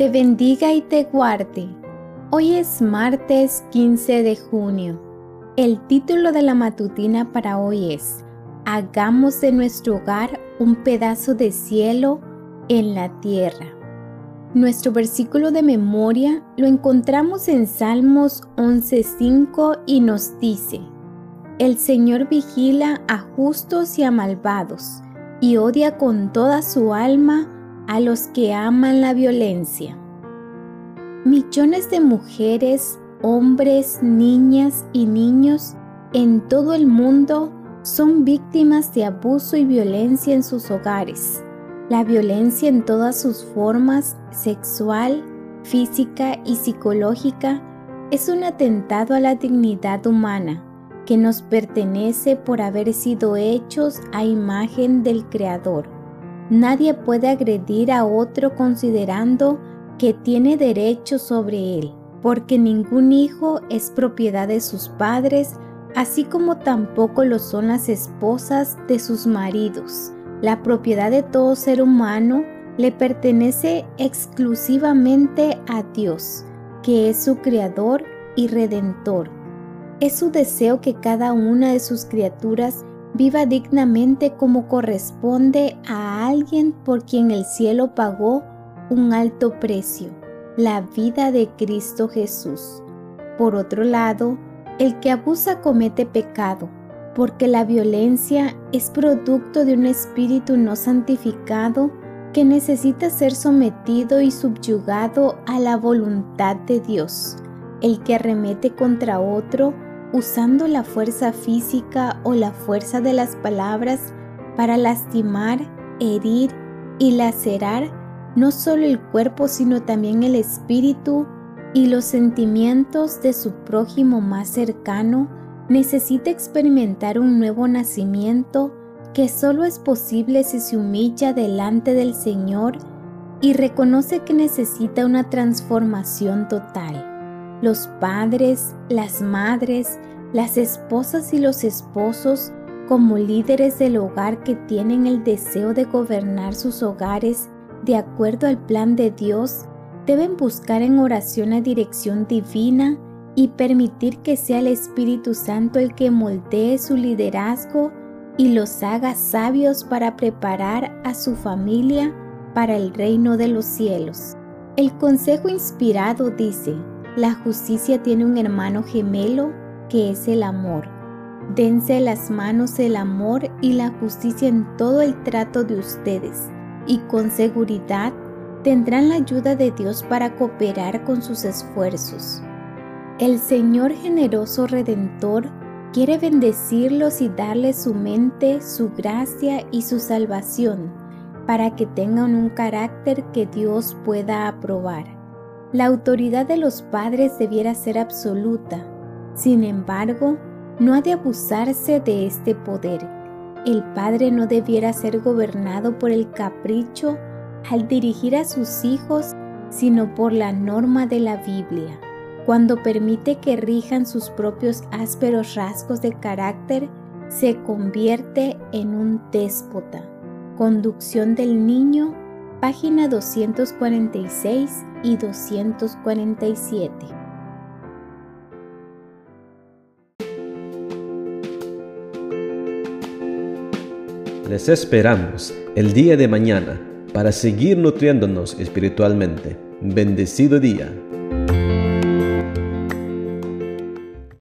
te bendiga y te guarde. Hoy es martes 15 de junio. El título de la matutina para hoy es Hagamos de nuestro hogar un pedazo de cielo en la tierra. Nuestro versículo de memoria lo encontramos en Salmos 11.5 y nos dice, El Señor vigila a justos y a malvados y odia con toda su alma a los que aman la violencia. Millones de mujeres, hombres, niñas y niños en todo el mundo son víctimas de abuso y violencia en sus hogares la violencia en todas sus formas, sexual, física y psicológica, es un atentado a la dignidad humana que nos pertenece por haber sido hechos a imagen del Creador. Nadie puede agredir a otro considerando que tiene derecho sobre él, porque ningún hijo es propiedad de sus padres, así como tampoco lo son las esposas de sus maridos. La propiedad de todo ser humano le pertenece exclusivamente a Dios, que es su creador y redentor. Es su deseo que cada una de sus criaturas viva dignamente como corresponde a alguien por quien el cielo pagó un alto precio, la vida de Cristo Jesús. Por otro lado, el que abusa comete pecado porque la violencia es producto de un espíritu no santificado que necesita ser sometido y subyugado a la voluntad de Dios. El que arremete contra otro usando la fuerza física o la fuerza de las palabras para lastimar, herir y lacerar no solo el cuerpo sino también el espíritu y los sentimientos de su prójimo más cercano, necesita experimentar un nuevo nacimiento que solo es posible si se humilla delante del Señor y reconoce que necesita una transformación total. Los padres, las madres, las esposas y los esposos, como líderes del hogar que tienen el deseo de gobernar sus hogares de acuerdo al plan de Dios, deben buscar en oración la dirección divina y permitir que sea el Espíritu Santo el que moldee su liderazgo y los haga sabios para preparar a su familia para el reino de los cielos. El consejo inspirado dice, la justicia tiene un hermano gemelo que es el amor. Dense las manos el amor y la justicia en todo el trato de ustedes y con seguridad tendrán la ayuda de Dios para cooperar con sus esfuerzos. El Señor generoso Redentor quiere bendecirlos y darles su mente, su gracia y su salvación para que tengan un carácter que Dios pueda aprobar. La autoridad de los padres debiera ser absoluta, sin embargo, no ha de abusarse de este poder. El padre no debiera ser gobernado por el capricho al dirigir a sus hijos, sino por la norma de la Biblia. Cuando permite que rijan sus propios ásperos rasgos de carácter, se convierte en un déspota. Conducción del niño, página 246 y 247. Les esperamos el día de mañana para seguir nutriéndonos espiritualmente. Bendecido día.